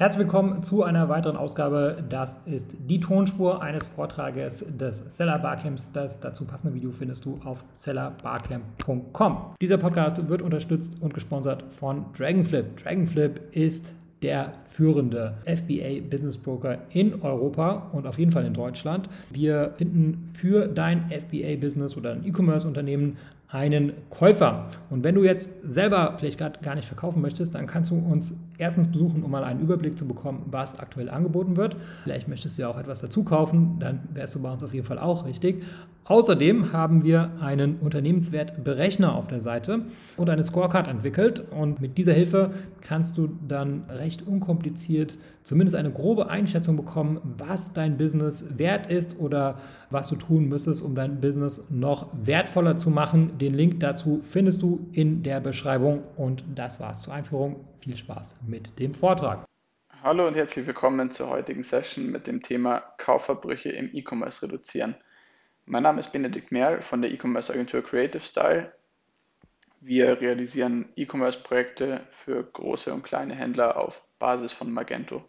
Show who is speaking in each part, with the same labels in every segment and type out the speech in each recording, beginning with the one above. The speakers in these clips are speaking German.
Speaker 1: Herzlich willkommen zu einer weiteren Ausgabe. Das ist die Tonspur eines Vortrages des Seller Barcamps. Das dazu passende Video findest du auf sellerbarcamp.com. Dieser Podcast wird unterstützt und gesponsert von Dragonflip. Dragonflip ist der führende FBA Business Broker in Europa und auf jeden Fall in Deutschland. Wir finden für dein FBA Business oder ein E-Commerce Unternehmen einen Käufer. Und wenn du jetzt selber vielleicht gerade gar nicht verkaufen möchtest, dann kannst du uns erstens besuchen, um mal einen Überblick zu bekommen, was aktuell angeboten wird. Vielleicht möchtest du ja auch etwas dazu kaufen, dann wärst du bei uns auf jeden Fall auch richtig. Außerdem haben wir einen Unternehmenswertberechner auf der Seite und eine Scorecard entwickelt. Und mit dieser Hilfe kannst du dann recht unkompliziert zumindest eine grobe Einschätzung bekommen, was dein Business wert ist oder was du tun müsstest, um dein Business noch wertvoller zu machen. Den Link dazu findest du in der Beschreibung. Und das war's zur Einführung. Viel Spaß mit dem Vortrag.
Speaker 2: Hallo und herzlich willkommen zur heutigen Session mit dem Thema Kaufverbrüche im E-Commerce reduzieren. Mein Name ist Benedikt Merl von der E-Commerce Agentur Creative Style. Wir realisieren E-Commerce-Projekte für große und kleine Händler auf Basis von Magento.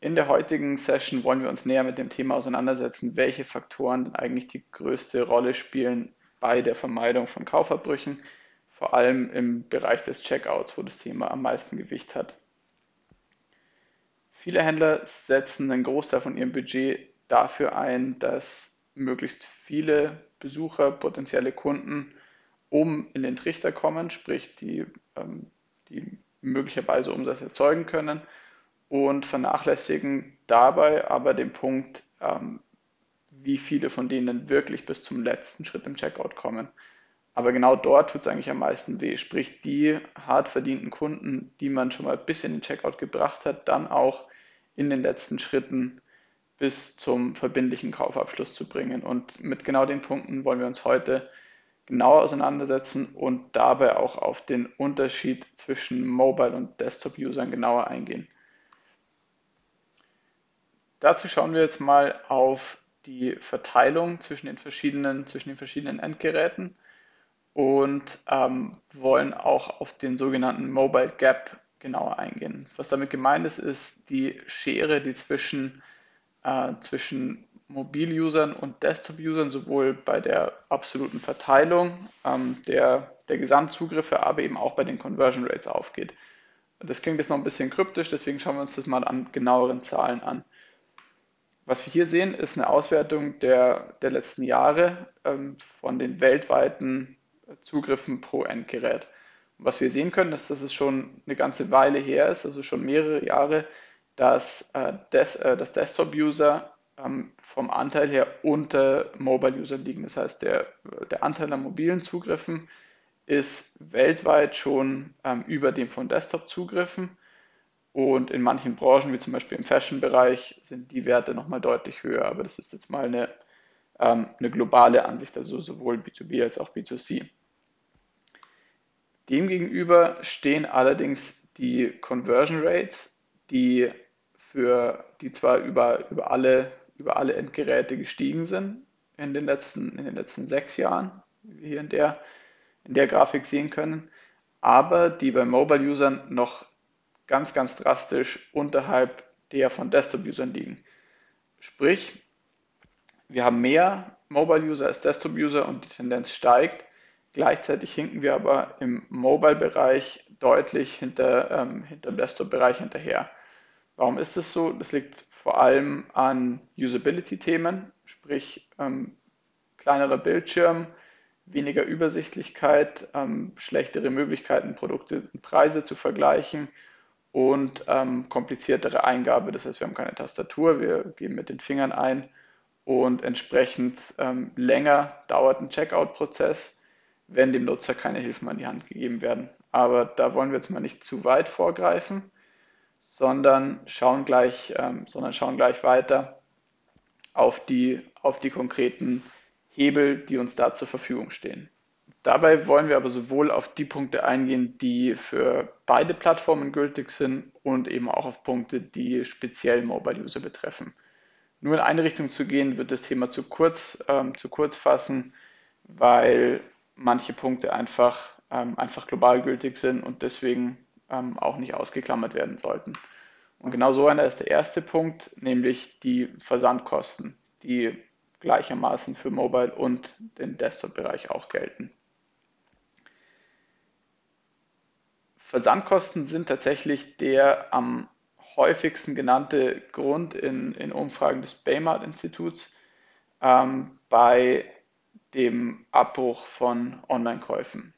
Speaker 2: In der heutigen Session wollen wir uns näher mit dem Thema auseinandersetzen, welche Faktoren eigentlich die größte Rolle spielen bei der Vermeidung von Kaufverbrüchen, vor allem im Bereich des Checkouts, wo das Thema am meisten Gewicht hat. Viele Händler setzen einen Großteil von ihrem Budget dafür ein, dass möglichst viele Besucher, potenzielle Kunden oben in den Trichter kommen, sprich die, ähm, die möglicherweise Umsatz erzeugen können und vernachlässigen dabei aber den Punkt, ähm, wie viele von denen wirklich bis zum letzten Schritt im Checkout kommen. Aber genau dort tut es eigentlich am meisten weh. Sprich, die hart verdienten Kunden, die man schon mal bis in den Checkout gebracht hat, dann auch in den letzten Schritten bis zum verbindlichen Kaufabschluss zu bringen. Und mit genau den Punkten wollen wir uns heute genauer auseinandersetzen und dabei auch auf den Unterschied zwischen Mobile- und Desktop-Usern genauer eingehen. Dazu schauen wir jetzt mal auf die Verteilung zwischen den verschiedenen, zwischen den verschiedenen Endgeräten und ähm, wollen auch auf den sogenannten Mobile Gap genauer eingehen. Was damit gemeint ist, ist die Schere, die zwischen, äh, zwischen Mobil-Usern und Desktop-Usern sowohl bei der absoluten Verteilung ähm, der, der Gesamtzugriffe, aber eben auch bei den Conversion Rates aufgeht. Das klingt jetzt noch ein bisschen kryptisch, deswegen schauen wir uns das mal an genaueren Zahlen an. Was wir hier sehen, ist eine Auswertung der, der letzten Jahre ähm, von den weltweiten Zugriffen pro Endgerät. Und was wir sehen können, ist, dass es schon eine ganze Weile her ist, also schon mehrere Jahre, dass, äh, des, äh, dass Desktop-User ähm, vom Anteil her unter Mobile-User liegen. Das heißt, der, der Anteil an mobilen Zugriffen ist weltweit schon ähm, über dem von Desktop-Zugriffen und in manchen Branchen, wie zum Beispiel im Fashion-Bereich, sind die Werte nochmal deutlich höher. Aber das ist jetzt mal eine, ähm, eine globale Ansicht, also sowohl B2B als auch B2C. Demgegenüber stehen allerdings die Conversion Rates, die, für, die zwar über, über, alle, über alle Endgeräte gestiegen sind in den letzten, in den letzten sechs Jahren, wie wir hier in der, in der Grafik sehen können, aber die bei Mobile-Usern noch ganz, ganz drastisch unterhalb der von Desktop-Usern liegen. Sprich, wir haben mehr Mobile-User als Desktop-User und die Tendenz steigt. Gleichzeitig hinken wir aber im Mobile-Bereich deutlich hinter, ähm, hinter dem Desktop-Bereich hinterher. Warum ist das so? Das liegt vor allem an Usability-Themen, sprich ähm, kleinerer Bildschirm, weniger Übersichtlichkeit, ähm, schlechtere Möglichkeiten, Produkte und Preise zu vergleichen und ähm, kompliziertere Eingabe. Das heißt, wir haben keine Tastatur, wir geben mit den Fingern ein und entsprechend ähm, länger dauert ein Checkout-Prozess, wenn dem Nutzer keine Hilfen an die Hand gegeben werden. Aber da wollen wir jetzt mal nicht zu weit vorgreifen, sondern schauen gleich, ähm, sondern schauen gleich weiter auf die, auf die konkreten Hebel, die uns da zur Verfügung stehen. Dabei wollen wir aber sowohl auf die Punkte eingehen, die für beide Plattformen gültig sind und eben auch auf Punkte, die speziell Mobile-User betreffen. Nur in eine Richtung zu gehen, wird das Thema zu kurz, ähm, zu kurz fassen, weil manche Punkte einfach, ähm, einfach global gültig sind und deswegen ähm, auch nicht ausgeklammert werden sollten. Und genau so einer ist der erste Punkt, nämlich die Versandkosten, die gleichermaßen für Mobile und den Desktop-Bereich auch gelten. Versandkosten sind tatsächlich der am häufigsten genannte Grund in, in Umfragen des Baymart-Instituts ähm, bei dem Abbruch von Online-Käufen.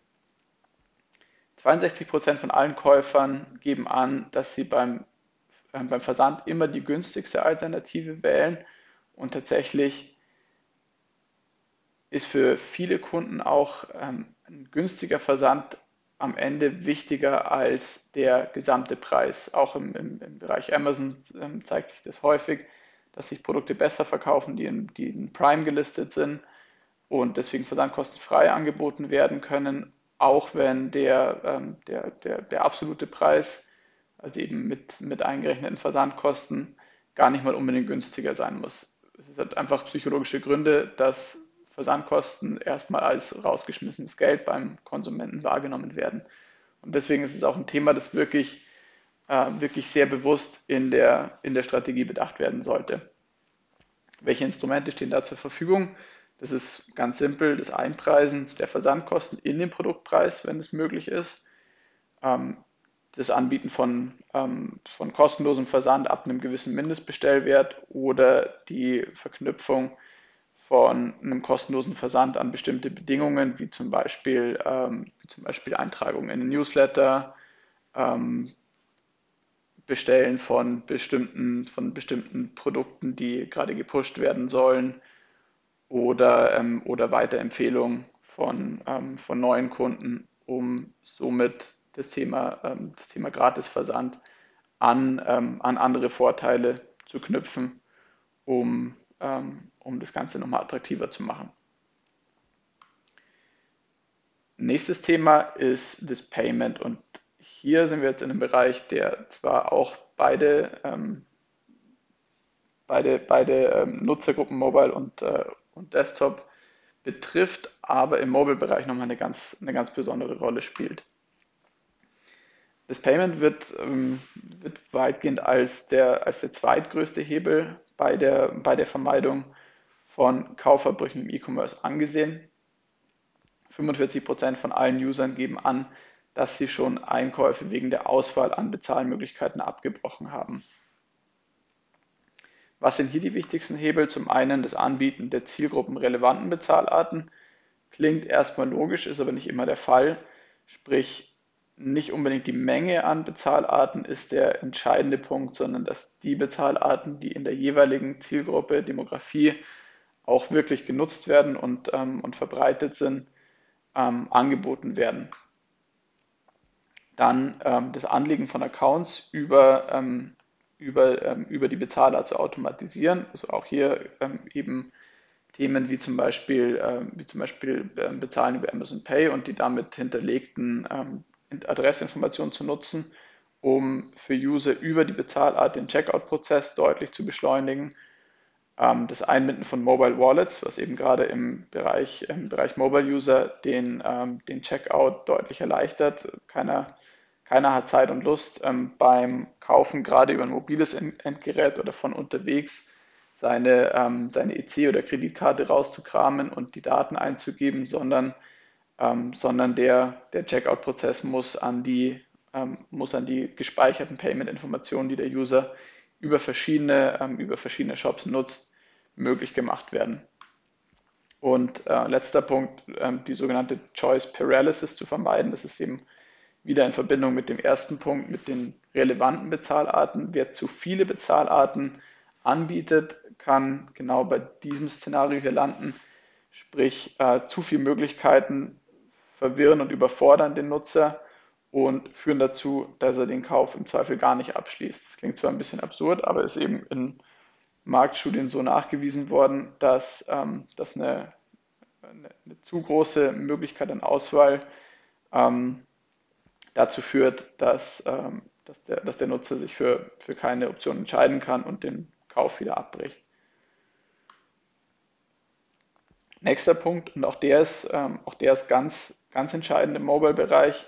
Speaker 2: 62% von allen Käufern geben an, dass sie beim, äh, beim Versand immer die günstigste Alternative wählen und tatsächlich ist für viele Kunden auch ähm, ein günstiger Versand am Ende wichtiger als der gesamte Preis. Auch im, im, im Bereich Amazon ähm, zeigt sich das häufig, dass sich Produkte besser verkaufen, die in, die in Prime gelistet sind und deswegen versandkostenfrei angeboten werden können, auch wenn der, ähm, der, der, der absolute Preis, also eben mit, mit eingerechneten Versandkosten, gar nicht mal unbedingt günstiger sein muss. Es hat einfach psychologische Gründe, dass Versandkosten erstmal als rausgeschmissenes Geld beim Konsumenten wahrgenommen werden. Und deswegen ist es auch ein Thema, das wirklich, äh, wirklich sehr bewusst in der, in der Strategie bedacht werden sollte. Welche Instrumente stehen da zur Verfügung? Das ist ganz simpel, das Einpreisen der Versandkosten in den Produktpreis, wenn es möglich ist. Ähm, das Anbieten von, ähm, von kostenlosem Versand ab einem gewissen Mindestbestellwert oder die Verknüpfung von einem kostenlosen Versand an bestimmte Bedingungen, wie zum Beispiel, ähm, wie zum Beispiel Eintragung in den Newsletter, ähm, Bestellen von bestimmten, von bestimmten Produkten, die gerade gepusht werden sollen oder, ähm, oder Weiterempfehlungen von, ähm, von neuen Kunden, um somit das Thema, ähm, das Thema Gratisversand an, ähm, an andere Vorteile zu knüpfen, um ähm, um das Ganze nochmal attraktiver zu machen. Nächstes Thema ist das Payment und hier sind wir jetzt in einem Bereich, der zwar auch beide, ähm, beide, beide ähm, Nutzergruppen Mobile und, äh, und Desktop betrifft, aber im Mobile-Bereich nochmal eine ganz, eine ganz besondere Rolle spielt. Das Payment wird, ähm, wird weitgehend als der, als der zweitgrößte Hebel bei der, bei der Vermeidung von Kaufverbrüchen im E-Commerce angesehen. 45% von allen Usern geben an, dass sie schon Einkäufe wegen der Auswahl an Bezahlmöglichkeiten abgebrochen haben. Was sind hier die wichtigsten Hebel? Zum einen das Anbieten der zielgruppenrelevanten Bezahlarten. Klingt erstmal logisch, ist aber nicht immer der Fall. Sprich, nicht unbedingt die Menge an Bezahlarten ist der entscheidende Punkt, sondern dass die Bezahlarten, die in der jeweiligen Zielgruppe, Demografie auch wirklich genutzt werden und, ähm, und verbreitet sind, ähm, angeboten werden. Dann ähm, das Anlegen von Accounts über, ähm, über, ähm, über die Bezahlart zu automatisieren. Also auch hier ähm, eben Themen wie zum Beispiel, wie zum Beispiel Bezahlen über Amazon Pay und die damit hinterlegten Adressinformationen zu nutzen, um für User über die Bezahlart den Checkout-Prozess deutlich zu beschleunigen. Ähm, das Einbinden von Mobile Wallets, was eben gerade im Bereich, im Bereich Mobile User den, ähm, den Checkout deutlich erleichtert. Keiner, keiner hat Zeit und Lust ähm, beim Kaufen gerade über ein mobiles Endgerät oder von unterwegs seine, seine EC oder Kreditkarte rauszukramen und die Daten einzugeben, sondern sondern der, der Checkout-Prozess muss, an die, muss an die gespeicherten Payment-Informationen, die der User über verschiedene, ähm, über verschiedene Shops nutzt, möglich gemacht werden. Und äh, letzter Punkt, äh, die sogenannte Choice Paralysis zu vermeiden. Das ist eben wieder in Verbindung mit dem ersten Punkt, mit den relevanten Bezahlarten. Wer zu viele Bezahlarten anbietet, kann genau bei diesem Szenario hier landen, sprich äh, zu viele Möglichkeiten verwirren und überfordern den Nutzer und führen dazu, dass er den Kauf im Zweifel gar nicht abschließt. Das klingt zwar ein bisschen absurd, aber ist eben in Marktstudien so nachgewiesen worden, dass, ähm, dass eine, eine, eine, zu große Möglichkeit an Auswahl ähm, dazu führt, dass, ähm, dass, der, dass der Nutzer sich für, für keine Option entscheiden kann und den Kauf wieder abbricht. Nächster Punkt, und auch der ist, ähm, auch der ist ganz, ganz entscheidend im Mobile-Bereich,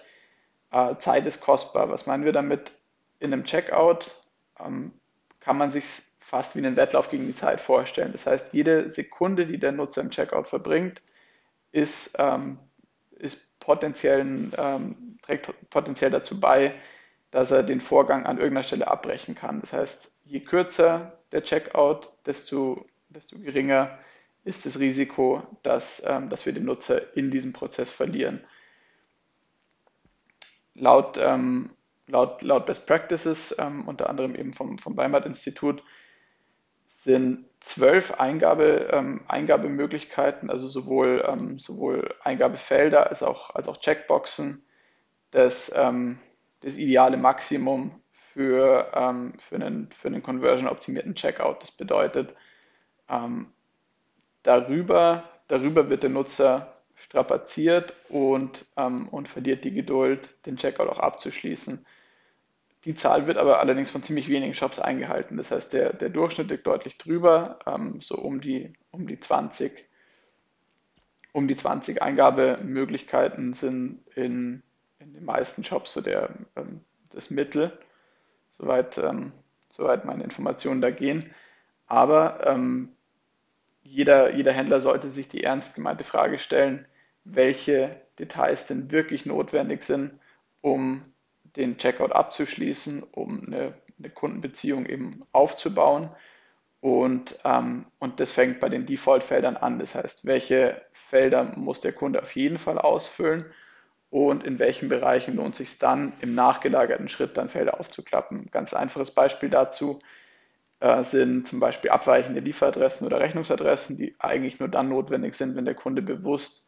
Speaker 2: Äh, Zeit ist kostbar. Was meinen wir damit? In einem Checkout ähm, kann man sich fast wie einen Wettlauf gegen die Zeit vorstellen. Das heißt, jede Sekunde, die der Nutzer im Checkout verbringt, ist, ähm, ist potenziell, ähm, trägt potenziell dazu bei, dass er den Vorgang an irgendeiner Stelle abbrechen kann. Das heißt, je kürzer der Checkout, desto, desto geringer ist das Risiko, dass, ähm, dass wir den Nutzer in diesem Prozess verlieren. Laut, ähm, laut, laut Best Practices, ähm, unter anderem eben vom, vom Weimat-Institut, sind zwölf Eingabe, ähm, Eingabemöglichkeiten, also sowohl, ähm, sowohl Eingabefelder als auch, als auch Checkboxen, das, ähm, das ideale Maximum für, ähm, für einen, für einen conversion-optimierten Checkout. Das bedeutet, ähm, darüber, darüber wird der Nutzer strapaziert und, ähm, und verliert die Geduld, den Checkout auch abzuschließen. Die Zahl wird aber allerdings von ziemlich wenigen Shops eingehalten. Das heißt, der, der Durchschnitt liegt deutlich drüber, ähm, so um die, um die 20. Um die 20 Eingabemöglichkeiten sind in, in den meisten Shops so der, ähm, das Mittel, soweit, ähm, soweit meine Informationen da gehen. Aber ähm, jeder, jeder Händler sollte sich die ernst gemeinte Frage stellen, welche Details denn wirklich notwendig sind, um den Checkout abzuschließen, um eine, eine Kundenbeziehung eben aufzubauen. Und, ähm, und das fängt bei den Default-Feldern an. Das heißt, welche Felder muss der Kunde auf jeden Fall ausfüllen und in welchen Bereichen lohnt es sich dann im nachgelagerten Schritt dann Felder aufzuklappen. Ganz einfaches Beispiel dazu äh, sind zum Beispiel abweichende Lieferadressen oder Rechnungsadressen, die eigentlich nur dann notwendig sind, wenn der Kunde bewusst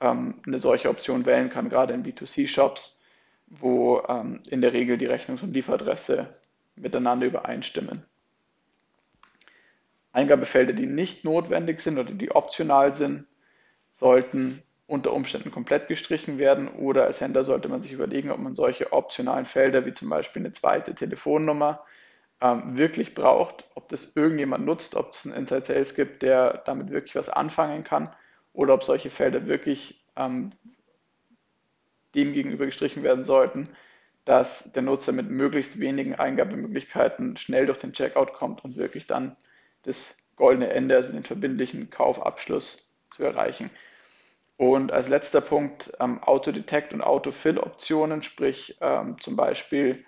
Speaker 2: ähm, eine solche Option wählen kann, gerade in B2C-Shops, wo ähm, in der Regel die Rechnungs- und Lieferadresse miteinander übereinstimmen. Eingabefelder, die nicht notwendig sind oder die optional sind, sollten unter Umständen komplett gestrichen werden oder als Händler sollte man sich überlegen, ob man solche optionalen Felder wie zum Beispiel eine zweite Telefonnummer ähm, wirklich braucht, ob das irgendjemand nutzt, ob es einen Inside Sales gibt, der damit wirklich was anfangen kann oder ob solche Felder wirklich ähm, dem gegenüber gestrichen werden sollten, dass der Nutzer mit möglichst wenigen Eingabemöglichkeiten schnell durch den Checkout kommt und wirklich dann das goldene Ende, also den verbindlichen Kaufabschluss zu erreichen. Und als letzter Punkt ähm, Autodetect und Autofill-Optionen, sprich ähm, zum Beispiel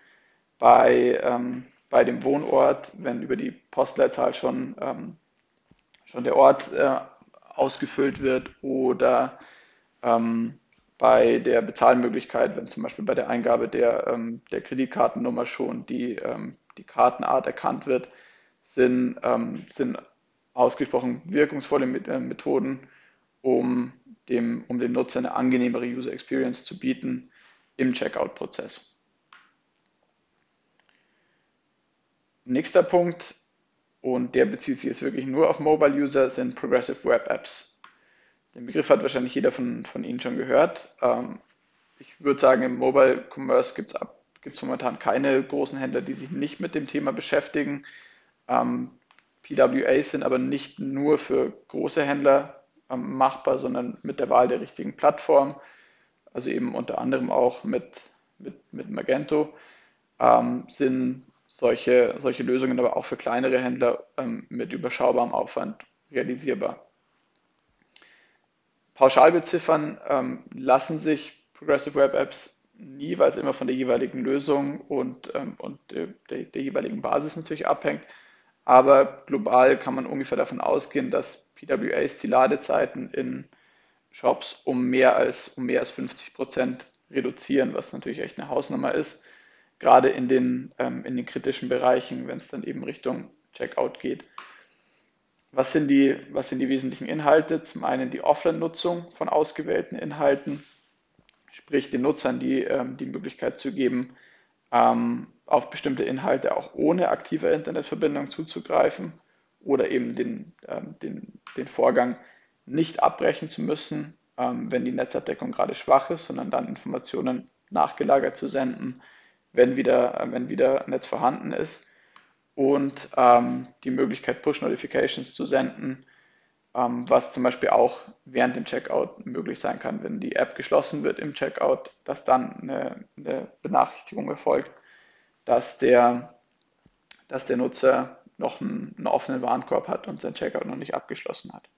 Speaker 2: bei, ähm, bei dem Wohnort, wenn über die Postleitzahl schon, ähm, schon der Ort äh, ausgefüllt wird oder ähm, bei der Bezahlmöglichkeit, wenn zum Beispiel bei der Eingabe der, ähm, der Kreditkartennummer schon die, ähm, die Kartenart erkannt wird, sind, ähm, sind ausgesprochen wirkungsvolle äh, Methoden, um dem, um dem Nutzer eine angenehmere User Experience zu bieten im Checkout-Prozess. Nächster Punkt, und der bezieht sich jetzt wirklich nur auf Mobile User, sind Progressive Web Apps. Den Begriff hat wahrscheinlich jeder von, von Ihnen schon gehört. Ähm, ich würde sagen, im Mobile Commerce gibt es momentan keine großen Händler, die sich nicht mit dem Thema beschäftigen. Ähm, PWAs sind aber nicht nur für große Händler ähm, machbar, sondern mit der Wahl der richtigen Plattform, also eben unter anderem auch mit, mit, mit Magento, ähm, sind solche, solche Lösungen aber auch für kleinere Händler ähm, mit überschaubarem Aufwand realisierbar. Pauschal beziffern ähm, lassen sich Progressive Web Apps nie, weil es immer von der jeweiligen Lösung und, ähm, und der, der, der, jeweiligen Basis natürlich abhängt. Aber global kann man ungefähr davon ausgehen, dass PWAs die Ladezeiten in Shops um mehr als, um mehr als 50 Prozent reduzieren, was natürlich echt eine Hausnummer ist gerade in den, ähm, in den kritischen Bereichen, wenn es dann eben Richtung Checkout geht. Was sind, die, was sind die wesentlichen Inhalte? Zum einen die Offline-Nutzung von ausgewählten Inhalten, sprich den Nutzern die, ähm, die Möglichkeit zu geben, ähm, auf bestimmte Inhalte auch ohne aktive Internetverbindung zuzugreifen oder eben den, ähm, den, den Vorgang nicht abbrechen zu müssen, ähm, wenn die Netzabdeckung gerade schwach ist, sondern dann Informationen nachgelagert zu senden wenn wieder, wenn wieder Netz vorhanden ist und ähm, die Möglichkeit, Push-Notifications zu senden, ähm, was zum Beispiel auch während dem Checkout möglich sein kann, wenn die App geschlossen wird im Checkout, dass dann eine, eine Benachrichtigung erfolgt, dass der, dass der Nutzer noch einen, einen offenen Warenkorb hat und sein Checkout noch nicht abgeschlossen hat.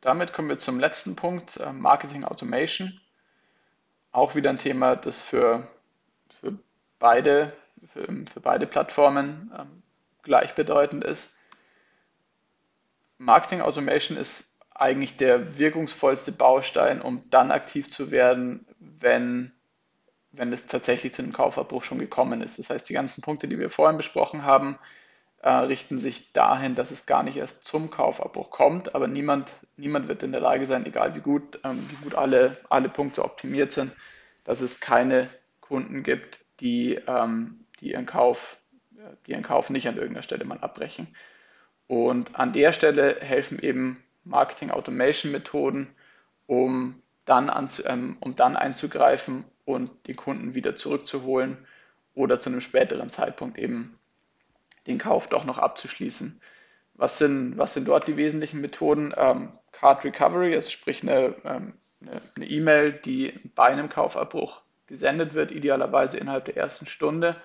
Speaker 2: Damit kommen wir zum letzten Punkt, äh, Marketing Automation. Auch wieder ein Thema, das für, für, beide, für, für beide Plattformen ähm, gleichbedeutend ist. Marketing Automation ist eigentlich der wirkungsvollste Baustein, um dann aktiv zu werden, wenn, wenn es tatsächlich zu einem Kaufabbruch schon gekommen ist. Das heißt, die ganzen Punkte, die wir vorhin besprochen haben, äh, richten sich dahin, dass es gar nicht erst zum Kaufabbruch kommt, aber niemand, niemand wird in der Lage sein, egal wie gut, ähm, wie gut alle, alle Punkte optimiert sind, dass es keine Kunden gibt, die, ähm, die, ihren Kauf, die ihren Kauf nicht an irgendeiner Stelle mal abbrechen. Und an der Stelle helfen eben Marketing Automation Methoden, um dann, ähm, um dann einzugreifen und den Kunden wieder zurückzuholen oder zu einem späteren Zeitpunkt eben den Kauf doch noch abzuschließen. Was sind, was sind dort die wesentlichen Methoden? Ähm, Card Recovery, also sprich eine ähm, E-Mail, die bei einem Kaufabbruch gesendet wird, idealerweise innerhalb der ersten Stunde,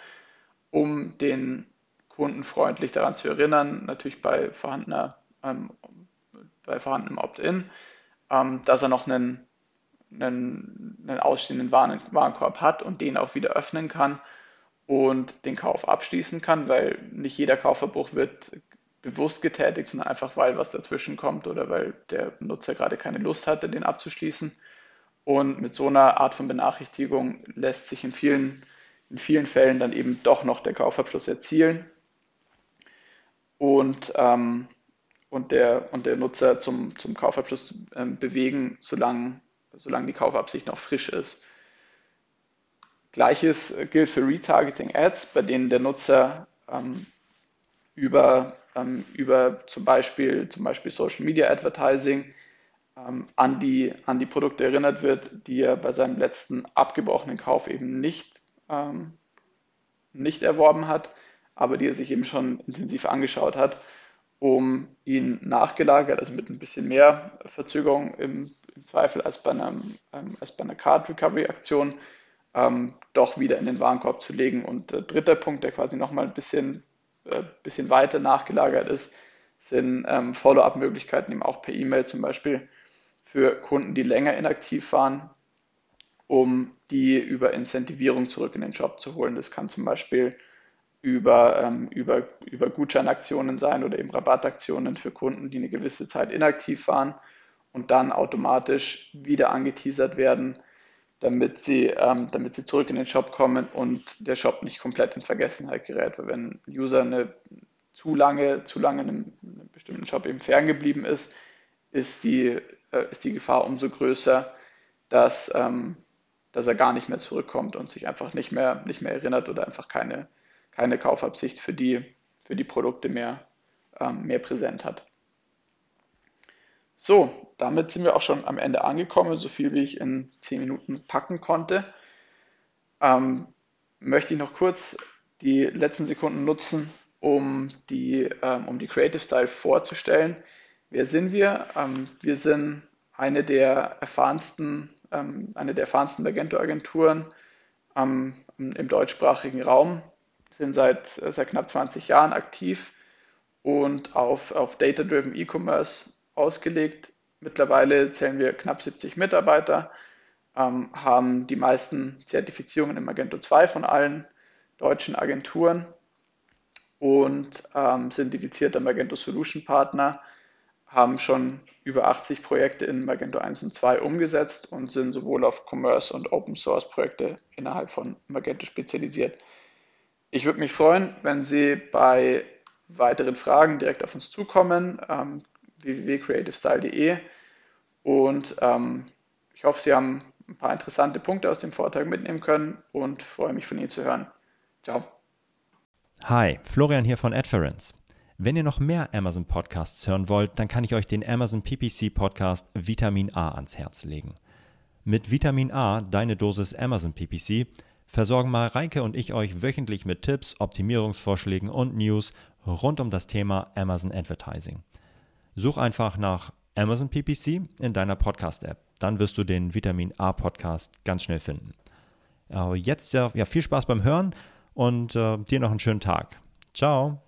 Speaker 2: um den Kunden freundlich daran zu erinnern, natürlich bei, vorhandener, ähm, bei vorhandenem Opt-in, ähm, dass er noch einen, einen, einen ausstehenden Waren, Warenkorb hat und den auch wieder öffnen kann und den Kauf abschließen kann, weil nicht jeder Kaufverbruch wird bewusst getätigt, sondern einfach weil was dazwischen kommt oder weil der Nutzer gerade keine Lust hatte, den abzuschließen. Und mit so einer Art von Benachrichtigung lässt sich in vielen, in vielen Fällen dann eben doch noch der Kaufabschluss erzielen und, ähm, und, der, und der Nutzer zum, zum Kaufabschluss ähm, bewegen, solange, solange die Kaufabsicht noch frisch ist. Gleiches gilt für Retargeting Ads, bei denen der Nutzer ähm, über, ähm, über zum, Beispiel, zum Beispiel Social Media Advertising ähm, an, die, an die Produkte erinnert wird, die er bei seinem letzten abgebrochenen Kauf eben nicht, ähm, nicht erworben hat aber die er sich eben schon intensiv angeschaut hat, um ihn nachgelagert, also mit ein bisschen mehr Verzögerung im, im Zweifel als bei, einem, ähm, als bei einer Card Recovery Aktion, ähm, doch wieder in den Warenkorb zu legen. Und der dritte Punkt, der quasi nochmal ein bisschen, äh, bisschen weiter nachgelagert ist, sind ähm, Follow-up-Möglichkeiten, eben auch per E-Mail zum Beispiel für Kunden, die länger inaktiv waren, um die über Incentivierung zurück in den Job zu holen. Das kann zum Beispiel über, ähm, über, über Gutscheinaktionen sein oder eben Rabattaktionen für Kunden, die eine gewisse Zeit inaktiv waren und dann automatisch wieder angeteasert werden, damit sie, ähm, damit sie zurück in den Shop kommen und der Shop nicht komplett in Vergessenheit gerät. Weil wenn ein User eine, zu lange, zu lange einem, einem bestimmten Shop eben ferngeblieben ist, ist die, äh, ist die Gefahr umso größer, dass, ähm, dass er gar nicht mehr zurückkommt und sich einfach nicht mehr, nicht mehr erinnert oder einfach keine, keine Kaufabsicht für die, für die Produkte mehr, ähm, mehr präsent hat. So, damit sind wir auch schon am Ende angekommen, so viel wie ich in 10 Minuten packen konnte. Ähm, möchte ich noch kurz die letzten Sekunden nutzen, um die, ähm, um die Creative Style vorzustellen. Wer sind wir? Ähm, wir sind eine der erfahrensten, ähm, eine der erfahrensten Magento-Agenturen ähm, im deutschsprachigen Raum sind seit, äh, seit knapp 20 Jahren aktiv und auf, auf Data-Driven E-Commerce ausgelegt. Mittlerweile zählen wir knapp 70 Mitarbeiter, ähm, haben die meisten Zertifizierungen im Magento 2 von allen deutschen Agenturen und ähm, sind dedizierter Magento Solution Partner, haben schon über 80 Projekte in Magento 1 und 2 umgesetzt und sind sowohl auf Commerce und Open Source Projekte innerhalb von Magento spezialisiert. Ich würde mich freuen, wenn Sie bei weiteren Fragen direkt auf uns zukommen, ähm, www.creativestyle.de und ähm, ich hoffe, Sie haben ein paar interessante Punkte aus dem Vortrag mitnehmen können und freue mich von Ihnen zu hören. Ciao.
Speaker 3: Hi, Florian hier von Adference. Wenn ihr noch mehr Amazon Podcasts hören wollt, dann kann ich euch den Amazon PPC Podcast Vitamin A ans Herz legen. Mit Vitamin A, deine Dosis Amazon PPC, versorgen Mareike und ich euch wöchentlich mit Tipps, Optimierungsvorschlägen und News rund um das Thema Amazon Advertising. Such einfach nach Amazon PPC in deiner Podcast-App. Dann wirst du den Vitamin A Podcast ganz schnell finden. Äh, jetzt ja, ja, viel Spaß beim Hören und äh, dir noch einen schönen Tag. Ciao.